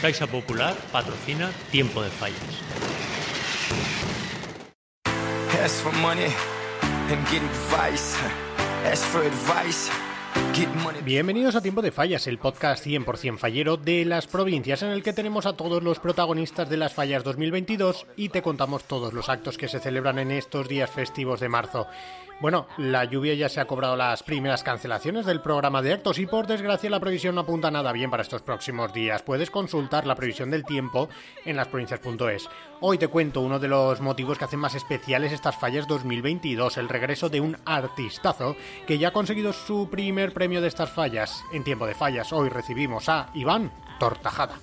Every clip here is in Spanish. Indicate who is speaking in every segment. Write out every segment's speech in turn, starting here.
Speaker 1: Caixa Popular patrocina Tiempo de Fallas.
Speaker 2: Ask for money and get advice. Ask for advice.
Speaker 3: Bienvenidos a Tiempo de Fallas, el podcast 100% fallero de las provincias en el que tenemos a todos los protagonistas de las fallas 2022 y te contamos todos los actos que se celebran en estos días festivos de marzo. Bueno, la lluvia ya se ha cobrado las primeras cancelaciones del programa de actos y por desgracia la previsión no apunta nada bien para estos próximos días. Puedes consultar la previsión del tiempo en lasprovincias.es. Hoy te cuento uno de los motivos que hacen más especiales estas fallas 2022, el regreso de un artistazo que ya ha conseguido su primer premio de estas fallas. En tiempo de fallas hoy recibimos a Iván Tortajada.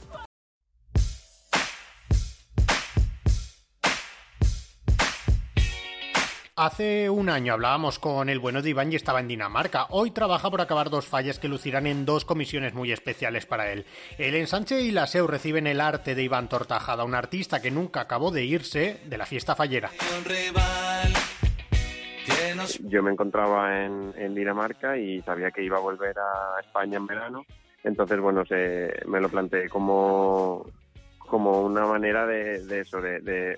Speaker 3: Hace un año hablábamos con el bueno de Iván y estaba en Dinamarca. Hoy trabaja por acabar dos fallas que lucirán en dos comisiones muy especiales para él. El ensanche y la SEU reciben el arte de Iván Tortajada, un artista que nunca acabó de irse de la fiesta fallera.
Speaker 4: Yo me encontraba en, en Dinamarca y sabía que iba a volver a España en verano. Entonces, bueno, se, me lo planteé como, como una manera de, de eso, de, de-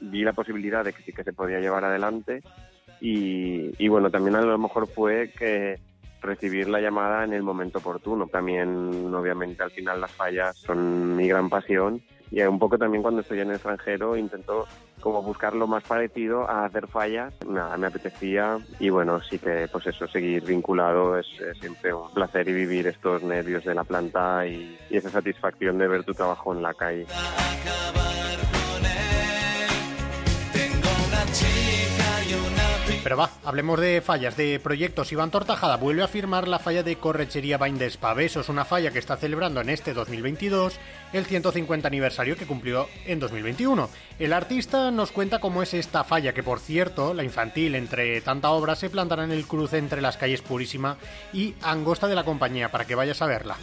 Speaker 4: vi la posibilidad de que sí que se podía llevar adelante y, y bueno, también a lo mejor fue que recibir la llamada en el momento oportuno. También, obviamente, al final las fallas son mi gran pasión y un poco también cuando estoy en el extranjero intento como buscar lo más parecido a hacer fallas. Nada, me apetecía y bueno, sí que pues eso, seguir vinculado es, es siempre un placer y vivir estos nervios de la planta y, y esa satisfacción de ver tu trabajo en la calle.
Speaker 3: Pero va, hablemos de fallas, de proyectos. Iván Tortajada vuelve a firmar la falla de Correchería Bain de Espaveso. Es una falla que está celebrando en este 2022 el 150 aniversario que cumplió en 2021. El artista nos cuenta cómo es esta falla, que por cierto, la infantil, entre tanta obra, se plantará en el cruce entre las calles Purísima y Angosta de la Compañía, para que vayas a verla.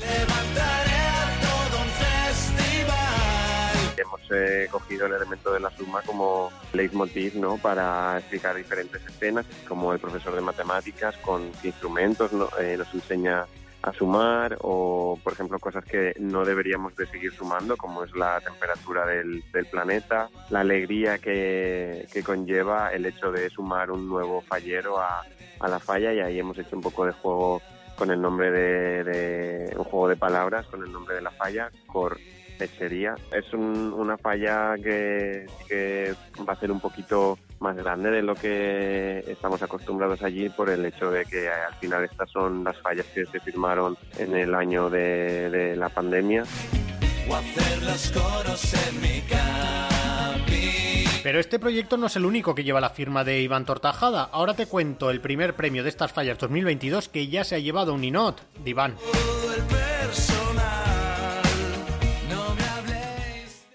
Speaker 4: Eh, cogido el elemento de la suma como leitmotiv ¿no? para explicar diferentes escenas, como el profesor de matemáticas con instrumentos ¿no? Eh, nos enseña a sumar o, por ejemplo, cosas que no deberíamos de seguir sumando, como es la temperatura del, del planeta, la alegría que, que conlleva el hecho de sumar un nuevo fallero a, a la falla y ahí hemos hecho un poco de juego con el nombre de, de- un juego de palabras con el nombre de la falla, Cor lechería. Es un- una falla que, que va a ser un poquito más grande de lo que estamos acostumbrados allí por el hecho de que al final estas son las fallas que se firmaron en el año de, de la pandemia.
Speaker 3: Pero este proyecto no es el único que lleva la firma de Iván Tortajada. Ahora te cuento el primer premio de estas fallas 2022 que ya se ha llevado un Ninot de Iván.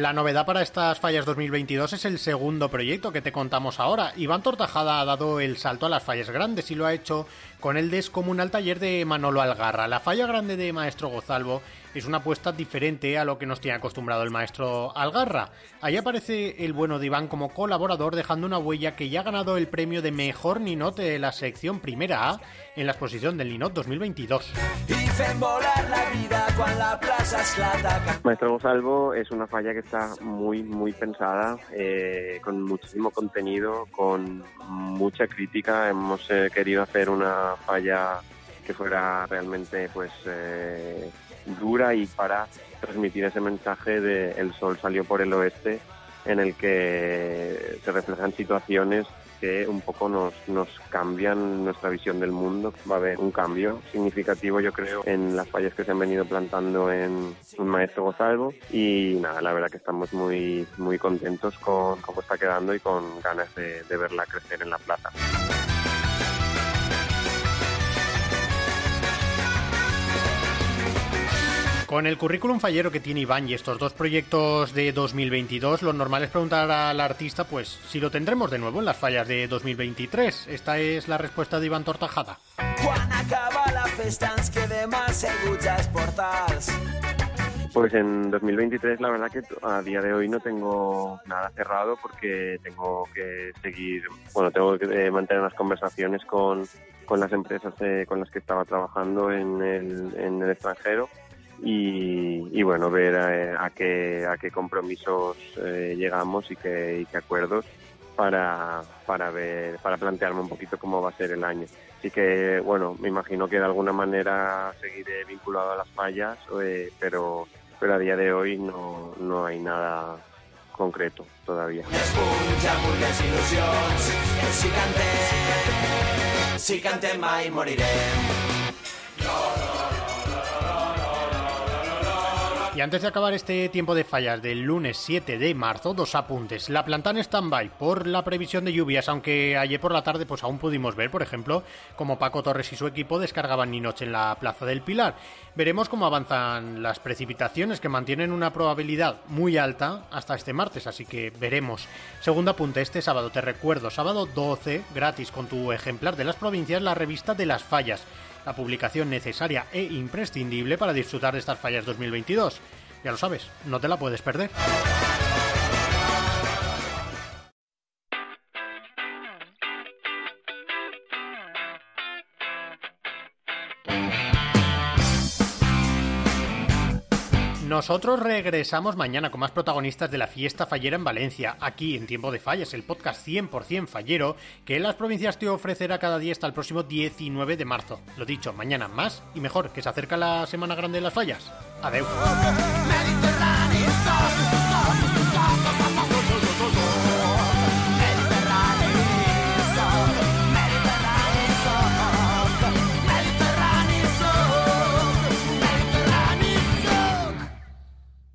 Speaker 3: La novedad para estas fallas 2022 es el segundo proyecto que te contamos ahora. Iván Tortajada ha dado el salto a las fallas grandes y lo ha hecho con el descomunal taller de Manolo Algarra. La falla grande de Maestro Gozalvo es una apuesta diferente a lo que nos tiene acostumbrado el maestro Algarra. Ahí aparece el bueno de Iván como colaborador dejando una huella que ya ha ganado el premio de mejor Ninot de la sección primera A en la exposición del Ninot 2022.
Speaker 4: Maestro Gonzalvo es una falla que está muy, muy pensada, eh, con muchísimo contenido, con mucha crítica. Hemos eh, querido hacer una falla que fuera realmente pues eh, dura y para transmitir ese mensaje de el sol salió por el oeste en el que se reflejan situaciones que un poco nos, nos cambian nuestra visión del mundo. Va a haber un cambio significativo, yo creo, en las fallas que se han venido plantando en un Maestro Gozalvo. Y nada, la verdad que estamos muy, muy contentos con cómo está quedando y con ganas de, de verla crecer en la plata.
Speaker 3: Con el currículum fallero que tiene Iván y estos dos proyectos de 2022, lo normal es preguntar al artista, pues, si lo tendremos de nuevo en las fallas de 2023. Esta es la respuesta de Iván Tortajada.
Speaker 2: Quan acaba la festa
Speaker 4: Pues en 2023 la verdad que a día de hoy no tengo nada cerrado porque tengo que seguir, bueno, tengo que eh, mantener las conversaciones con, con las empresas eh, con las que estaba trabajando en el, en el extranjero y, bueno, ver eh, a, qué, a qué compromisos llegamos y qué, y qué acuerdos para, para, ver, para plantearme un poquito cómo va a ser el año. Así que, bueno, me imagino que de alguna manera seguiré vinculado a las fallas, pero pero a día de hoy no, no hay nada concreto todavía.
Speaker 3: Si cante, mai Y antes de acabar este tiempo de fallas del lunes 7 de marzo, dos apuntes. La planta en stand-by por la previsión de lluvias, aunque ayer por la tarde pues aún pudimos ver, por ejemplo, como Paco Torres y su equipo descargaban ni noche en la Plaza del Pilar. Veremos cómo avanzan las precipitaciones, que mantienen una probabilidad muy alta hasta este martes, así que veremos. Segundo apunte, este sábado, te recuerdo, sábado 12, gratis con tu ejemplar de las provincias, la revista de las fallas la publicación necesaria e imprescindible para disfrutar de estas fallas 2022. Ya lo sabes, no te la puedes perder. Nosotros regresamos mañana con más protagonistas de la fiesta fallera en Valencia, aquí en Tiempo de Fallas, el podcast 100% fallero que en las provincias te ofrecerá cada día hasta el próximo 19 de marzo. Lo dicho, mañana más y mejor, que se acerca la Semana Grande de las Fallas. Adeu.